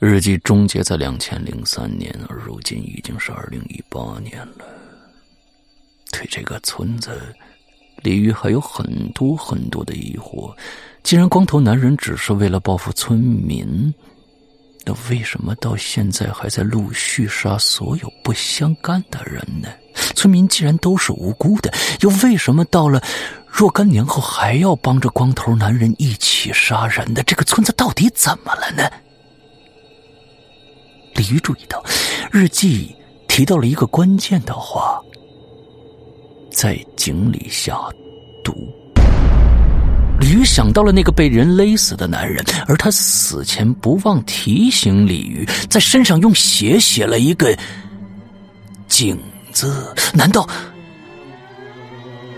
日记终结在两千零三年，而如今已经是二零一八年了。对这个村子，李玉还有很多很多的疑惑。既然光头男人只是为了报复村民，那为什么到现在还在陆续杀所有不相干的人呢？村民既然都是无辜的，又为什么到了若干年后还要帮着光头男人一起杀人呢？这个村子到底怎么了呢？鲤鱼注意到，日记提到了一个关键的话：在井里下毒。鲤鱼想到了那个被人勒死的男人，而他死前不忘提醒鲤鱼，在身上用血写了一个“井”字。难道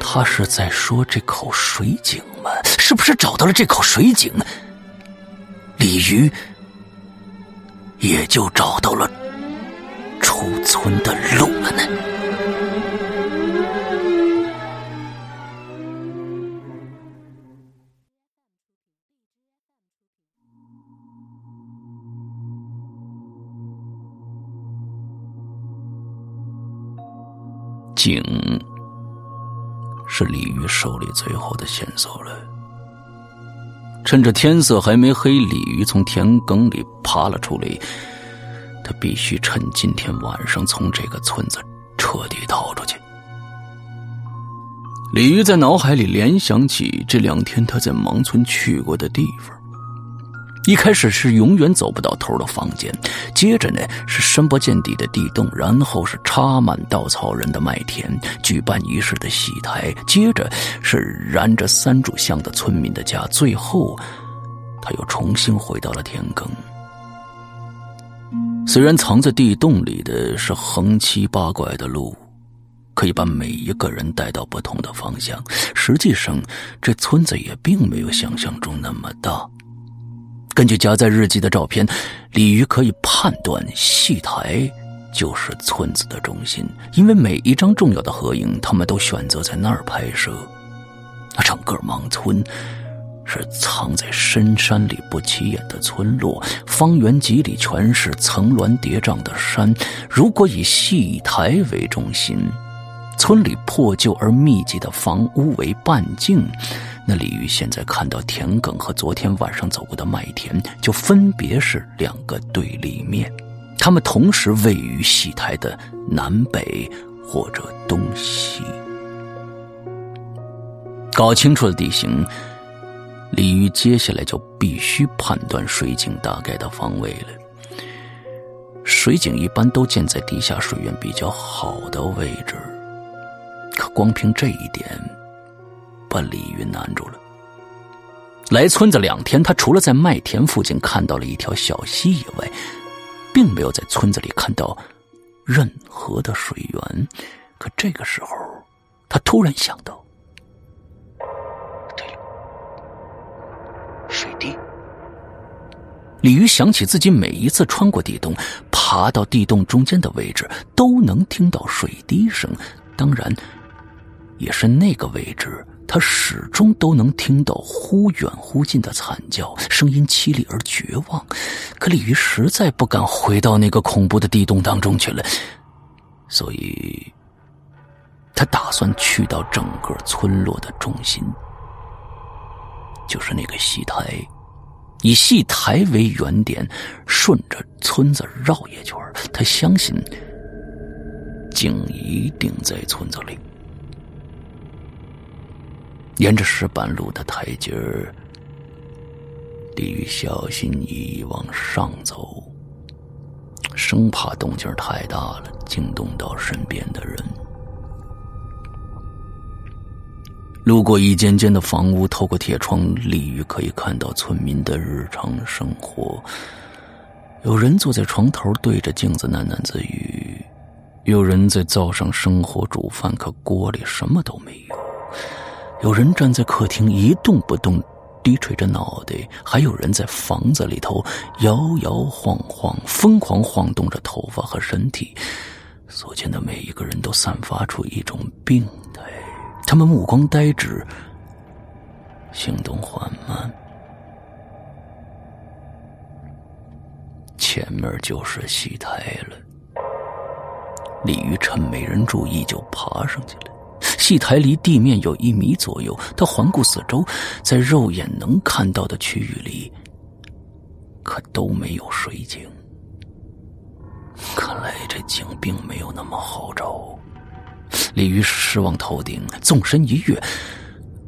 他是在说这口水井吗？是不是找到了这口水井？鲤鱼。也就找到了出村的路了呢。井是鲤鱼手里最后的线索了。趁着天色还没黑，鲤鱼从田埂里爬了出来。他必须趁今天晚上从这个村子彻底逃出去。鲤鱼在脑海里联想起这两天他在芒村去过的地方。一开始是永远走不到头的房间，接着呢是深不见底的地洞，然后是插满稻草人的麦田、举办仪式的戏台，接着是燃着三炷香的村民的家，最后他又重新回到了田埂。虽然藏在地洞里的是横七八怪的路，可以把每一个人带到不同的方向，实际上这村子也并没有想象中那么大。根据夹在日记的照片，鲤鱼可以判断戏台就是村子的中心，因为每一张重要的合影，他们都选择在那儿拍摄。那整个盲村是藏在深山里不起眼的村落，方圆几里全是层峦叠嶂的山。如果以戏台为中心，村里破旧而密集的房屋为半径。那鲤鱼现在看到田埂和昨天晚上走过的麦田，就分别是两个对立面，它们同时位于戏台的南北或者东西。搞清楚了地形，鲤鱼接下来就必须判断水井大概的方位了。水井一般都建在地下水源比较好的位置，可光凭这一点。把李云难住了。来村子两天，他除了在麦田附近看到了一条小溪以外，并没有在村子里看到任何的水源。可这个时候，他突然想到，对了，水滴。鲤鱼想起自己每一次穿过地洞，爬到地洞中间的位置，都能听到水滴声。当然，也是那个位置。他始终都能听到忽远忽近的惨叫，声音凄厉而绝望。可鲤鱼实在不敢回到那个恐怖的地洞当中去了，所以，他打算去到整个村落的中心，就是那个戏台，以戏台为原点，顺着村子绕一圈。他相信，井一定在村子里。沿着石板路的台阶儿，李玉小心翼翼往上走，生怕动静太大了，惊动到身边的人。路过一间间的房屋，透过铁窗，李玉可以看到村民的日常生活。有人坐在床头，对着镜子喃喃自语；有人在灶上生火煮饭，可锅里什么都没有；有人站在客厅一动不动，低垂着脑袋；还有人在房子里头摇摇晃晃，疯狂晃动着头发和身体。所见的每一个人都散发出一种病态。他们目光呆滞，行动缓慢，前面就是戏台了。李玉趁没人注意，就爬上去了。戏台离地面有一米左右，他环顾四周，在肉眼能看到的区域里，可都没有水井。看来这井并没有那么好找。李玉失望透顶，纵身一跃，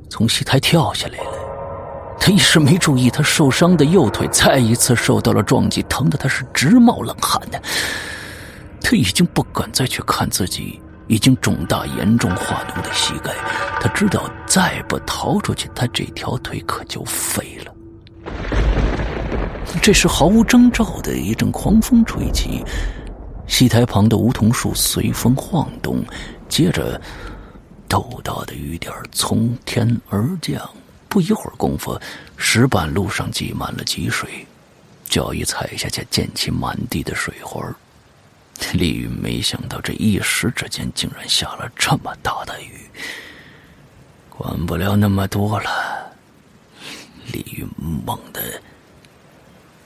从戏台跳下来了。他一时没注意，他受伤的右腿再一次受到了撞击，疼得他是直冒冷汗的。他已经不敢再去看自己已经肿大、严重化脓的膝盖。他知道再不逃出去，他这条腿可就废了。这时，毫无征兆的一阵狂风吹起，戏台旁的梧桐树随风晃动。接着，豆大的雨点从天而降。不一会儿功夫，石板路上积满了积水，脚一踩下去，溅起满地的水花。李玉没想到，这一时之间竟然下了这么大的雨。管不了那么多了，李玉猛地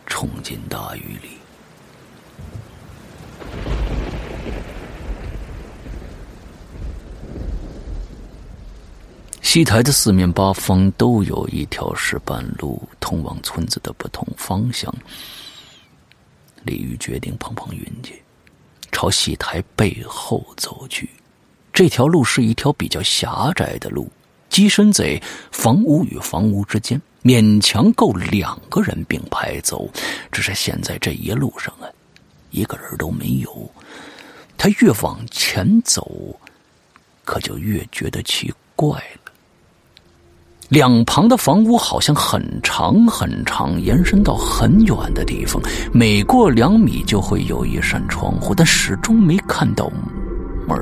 冲进大雨里。戏台的四面八方都有一条石板路通往村子的不同方向。李玉决定碰碰运气，朝戏台背后走去。这条路是一条比较狭窄的路，跻身在房屋与房屋之间，勉强够两个人并排走。只是现在这一路上啊，一个人都没有。他越往前走，可就越觉得奇怪了。两旁的房屋好像很长很长，延伸到很远的地方。每过两米就会有一扇窗户，但始终没看到门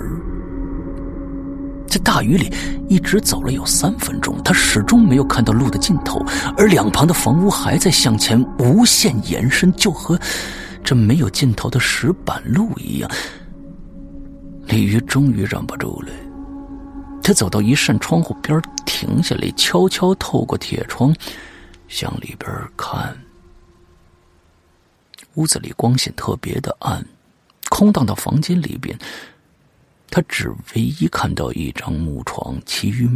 在大雨里一直走了有三分钟，他始终没有看到路的尽头，而两旁的房屋还在向前无限延伸，就和这没有尽头的石板路一样。李鱼终于忍不住了。他走到一扇窗户边，停下来，悄悄透过铁窗向里边看。屋子里光线特别的暗，空荡的房间里边，他只唯一看到一张木床，其余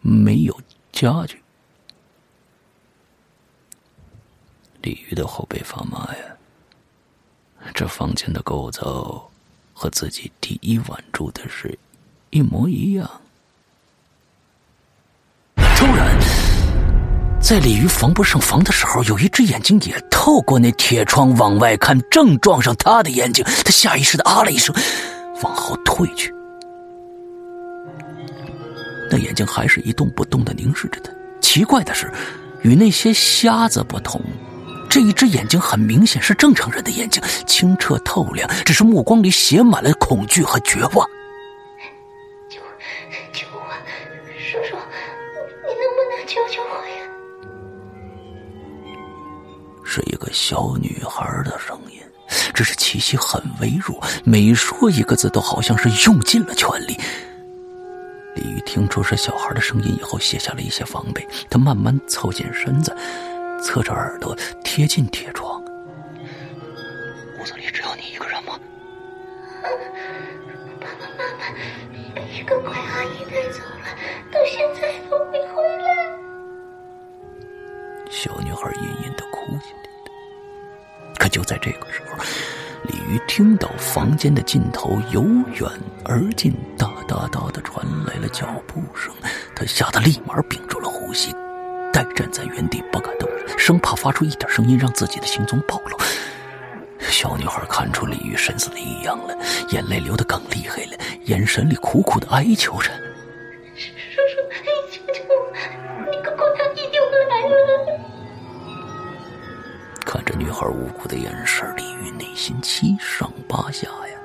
没有家具。李玉的后背发麻呀！这房间的构造和自己第一晚住的是。一模一样。突然，在鲤鱼防不胜防的时候，有一只眼睛也透过那铁窗往外看，正撞上他的眼睛。他下意识的啊了一声，往后退去。那眼睛还是一动不动的凝视着他。奇怪的是，与那些瞎子不同，这一只眼睛很明显是正常人的眼睛，清澈透亮，只是目光里写满了恐惧和绝望。是一个小女孩的声音，只是气息很微弱，每说一个字都好像是用尽了全力。李玉听出是小孩的声音以后，卸下了一些防备，他慢慢凑近身子，侧着耳朵贴近铁窗。屋子里只有你一个人吗？爸爸妈妈被一个怪阿姨带走了，到现在都没回来。小女孩隐隐。就在这个时候，李鱼听到房间的尽头由远而近、哒哒哒的传来了脚步声，他吓得立马屏住了呼吸，呆站在原地不敢动。生怕发出一点声音让自己的行踪暴露。小女孩看出李玉神死的异样了，眼泪流得更厉害了，眼神里苦苦的哀求着：“女孩无辜的眼神，李玉内心七上八下呀。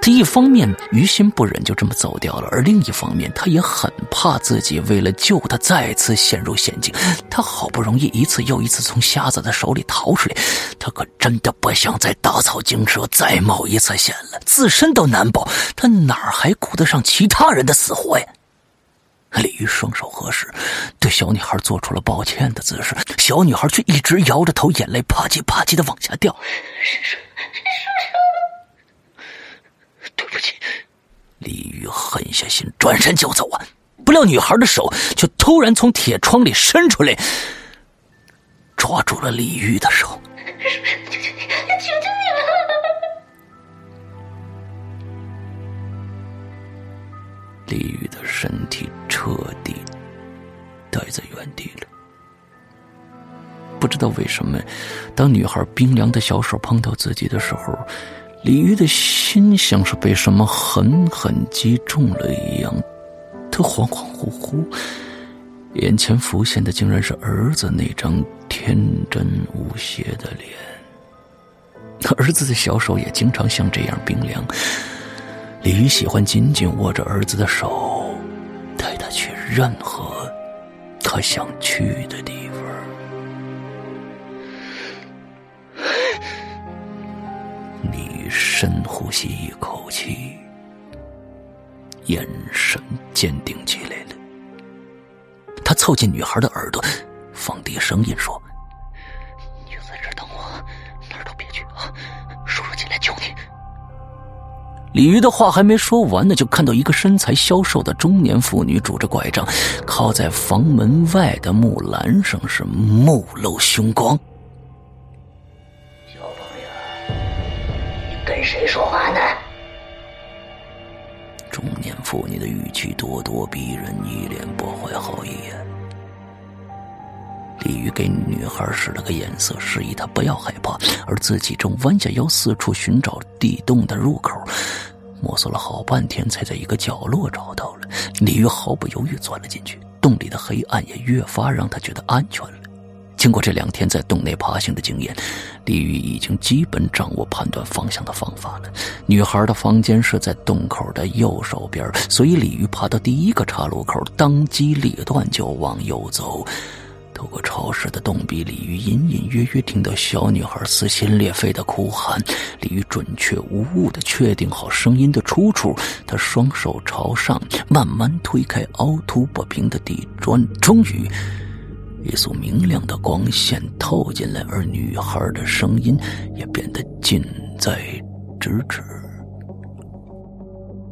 他一方面于心不忍，就这么走掉了；而另一方面，他也很怕自己为了救他再次陷入险境。他好不容易一次又一次从瞎子的手里逃出来，他可真的不想再打草惊蛇，再冒一次险了。自身都难保，他哪还顾得上其他人的死活呀？李玉双手合十，对小女孩做出了抱歉的姿势。小女孩却一直摇着头，眼泪啪叽啪叽的往下掉。叔叔，叔叔。对不起，李玉狠下心，转身就走啊！不料女孩的手却突然从铁窗里伸出来，抓住了李玉的手。叔叔，求求你李玉的身体彻底呆在原地了。不知道为什么，当女孩冰凉的小手碰到自己的时候。李玉的心像是被什么狠狠击中了一样，他恍恍惚惚，眼前浮现的竟然是儿子那张天真无邪的脸。儿子的小手也经常像这样冰凉。李玉喜欢紧紧握着儿子的手，带他去任何他想去的地方。深呼吸一口气，眼神坚定起来了。他凑近女孩的耳朵，放低声音说：“李鱼的话还没说完呢，就看到一个身材消瘦的中年妇女拄着拐杖，靠在房门外的木栏上，是目露凶光。小朋友，你跟谁说话呢？中年妇女的语气咄咄逼人，一脸不怀好意呀。给女孩使了个眼色，示意她不要害怕，而自己正弯下腰四处寻找地洞的入口，摸索了好半天，才在一个角落找到了。李玉毫不犹豫钻了进去，洞里的黑暗也越发让他觉得安全了。经过这两天在洞内爬行的经验，李玉已经基本掌握判断方向的方法了。女孩的房间是在洞口的右手边，所以李玉爬到第一个岔路口，当机立断就往右走。透过潮湿的洞壁，鲤鱼隐隐约约听到小女孩撕心裂肺的哭喊。鲤鱼准确无误的确定好声音的出处，他双手朝上，慢慢推开凹凸不平的地砖，终于。一束明亮的光线透进来，而女孩的声音也变得近在咫尺。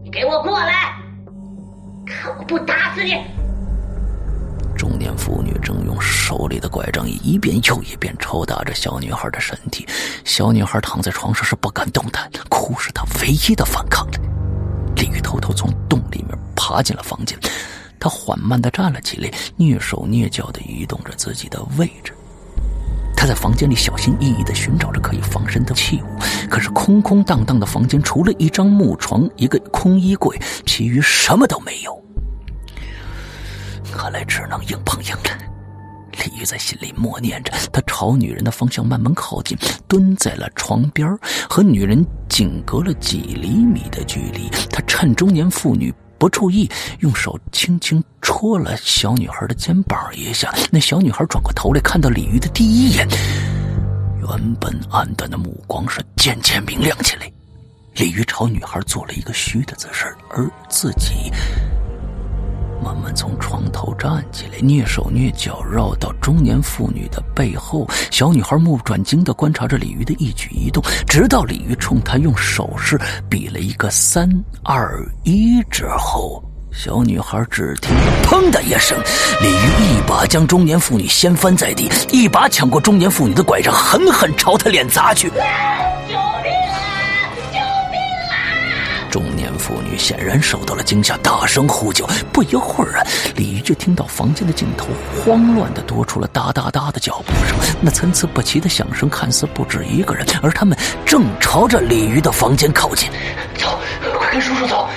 你给我过来，看我不打死你！妇女正用手里的拐杖一遍又一遍抽打着小女孩的身体，小女孩躺在床上是不敢动弹，哭是她唯一的反抗了。李玉偷偷从洞里面爬进了房间。他缓慢的站了起来，蹑手蹑脚的移动着自己的位置。他在房间里小心翼翼的寻找着可以防身的器物，可是空空荡荡的房间，除了一张木床、一个空衣柜，其余什么都没有。看来只能硬碰硬了。李玉在心里默念着，他朝女人的方向慢慢靠近，蹲在了床边，和女人仅隔了几厘米的距离。他趁中年妇女。不注意，用手轻轻戳了小女孩的肩膀一下。那小女孩转过头来，看到李玉的第一眼，原本暗淡的目光是渐渐明亮起来。李玉朝女孩做了一个虚的姿势，而自己。慢慢从床头站起来，蹑手蹑脚绕到中年妇女的背后。小女孩目不转睛的观察着李玉的一举一动，直到李玉冲她用手势比了一个三二一之后，小女孩只听“砰”的一声，李玉一把将中年妇女掀翻在地，一把抢过中年妇女的拐杖，狠狠朝她脸砸去。显然受到了惊吓，大声呼救。不一会儿啊，鲤鱼就听到房间的尽头慌乱的多出了哒哒哒的脚步声，那参差不齐的响声看似不止一个人，而他们正朝着鲤鱼的房间靠近。走，快跟叔叔走！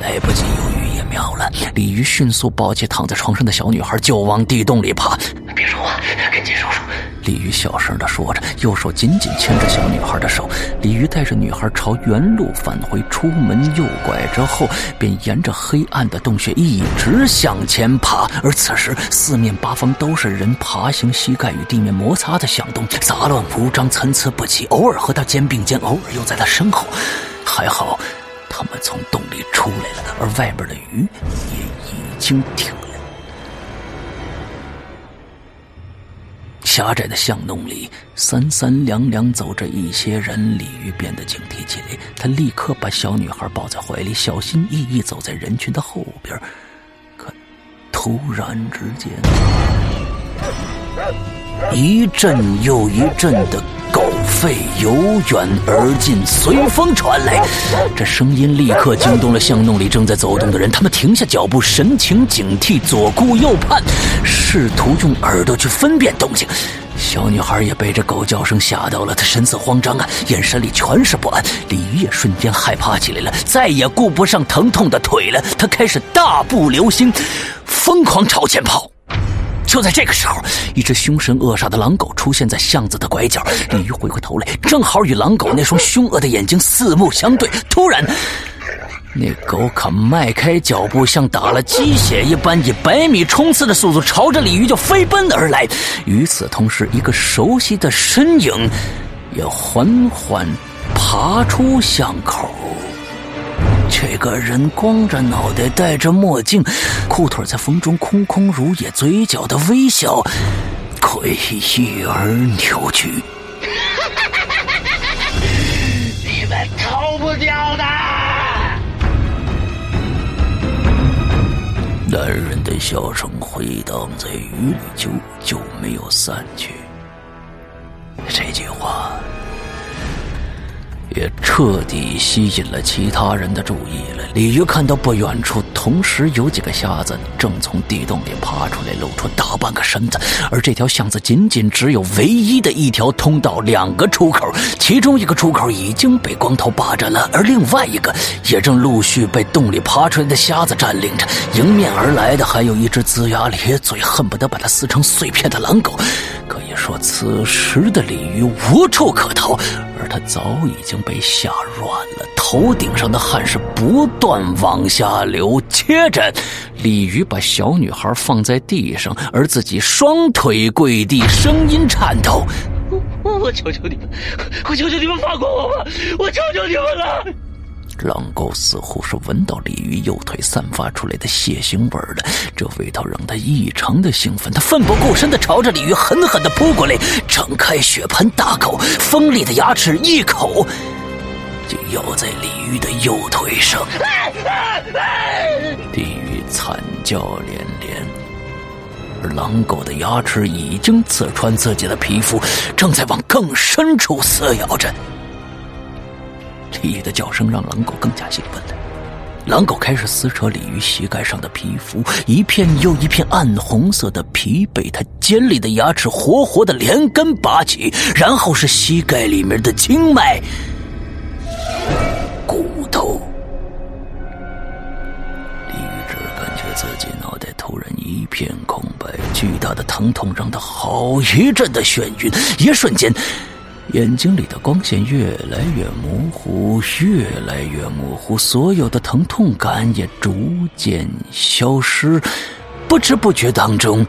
来不及犹豫也妙了，鲤鱼迅速抱起躺在床上的小女孩，就往地洞里爬。别说话，赶紧叔叔。鲤鱼小声的说着，右手紧紧牵着小女孩的手。鲤鱼带着女孩朝原路返回，出门右拐之后，便沿着黑暗的洞穴一直向前爬。而此时，四面八方都是人爬行膝盖与地面摩擦的响动，杂乱无章，参差不齐，偶尔和他肩并肩，偶尔又在他身后。还好，他们从洞里出来了，而外边的鱼也已经停了。狭窄的巷弄里，三三两两走着一些人。鲤鱼变得警惕起来，他立刻把小女孩抱在怀里，小心翼翼走在人群的后边。可突然之间，一阵又一阵的。狗吠由远而近，随风传来。这声音立刻惊动了巷弄里正在走动的人，他们停下脚步，神情警惕，左顾右盼，试图用耳朵去分辨动静。小女孩也被这狗叫声吓到了，她神色慌张啊，眼神里全是不安。鲤鱼也瞬间害怕起来了，再也顾不上疼痛的腿了，他开始大步流星，疯狂朝前跑。就在这个时候，一只凶神恶煞的狼狗出现在巷子的拐角。鲤鱼回过头来，正好与狼狗那双凶恶的眼睛四目相对。突然，那狗可迈开脚步，像打了鸡血一般，以百米冲刺的速度朝着鲤鱼就飞奔而来。与此同时，一个熟悉的身影也缓缓爬出巷口。个人光着脑袋，戴着墨镜，裤腿在风中空空如也，嘴角的微笑诡异而扭曲。你们逃不掉的！男人的笑声回荡在雨里，久久没有散去。这句。也彻底吸引了其他人的注意了。鲤鱼看到不远处，同时有几个瞎子正从地洞里爬出来，露出大半个身子。而这条巷子仅仅只有唯一的一条通道，两个出口，其中一个出口已经被光头霸占了，而另外一个也正陆续被洞里爬出来的瞎子占领着。迎面而来的还有一只龇牙咧嘴、恨不得把它撕成碎片的狼狗。可以说，此时的鲤鱼无处可逃。而他早已经被吓软了，头顶上的汗是不断往下流。接着，鲤鱼把小女孩放在地上，而自己双腿跪地，声音颤抖：“我我求求你们，我求求你们放过我吧！我求求你们了！”狼狗似乎是闻到鲤鱼右腿散发出来的血腥味了，这味道让他异常的兴奋。他奋不顾身的朝着鲤鱼狠狠的扑过来，张开血盆大口，锋利的牙齿一口就咬在鲤鱼的右腿上。鲤鱼惨叫连连，而狼狗的牙齿已经刺穿自己的皮肤，正在往更深处撕咬着。鲤鱼的叫声让狼狗更加兴奋了。狼狗开始撕扯鲤鱼膝盖上的皮肤，一片又一片暗红色的皮被它尖利的牙齿活活的连根拔起，然后是膝盖里面的经脉、骨头。鲤鱼只感觉自己脑袋突然一片空白，巨大的疼痛让他好一阵的眩晕，一瞬间。眼睛里的光线越来越模糊，越来越模糊，所有的疼痛感也逐渐消失，不知不觉当中。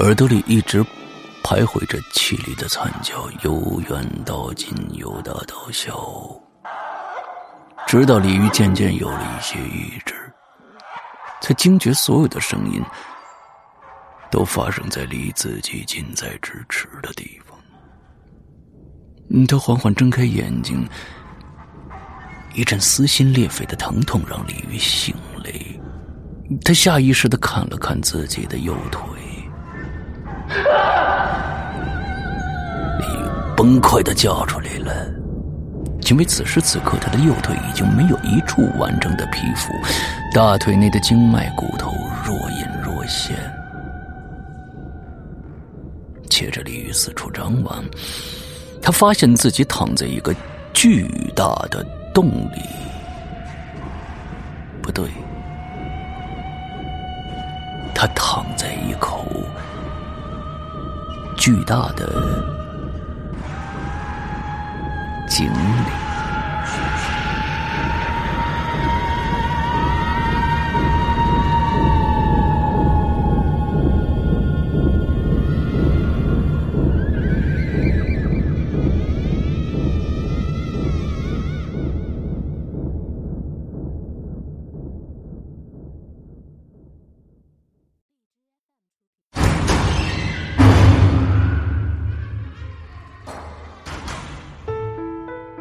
耳朵里一直徘徊着凄厉的惨叫，由远到近，由大到小，直到李玉渐渐有了一些意志，才惊觉所有的声音都发生在离自己近在咫尺的地方。他缓缓睁开眼睛，一阵撕心裂肺的疼痛让李玉醒来。他下意识的看了看自己的右腿，李崩溃的叫出来了，因为此时此刻他的右腿已经没有一处完整的皮肤，大腿内的经脉骨头若隐若现。接着，李玉四处张望。他发现自己躺在一个巨大的洞里，不对，他躺在一口巨大的井里。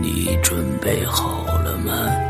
你准备好了吗？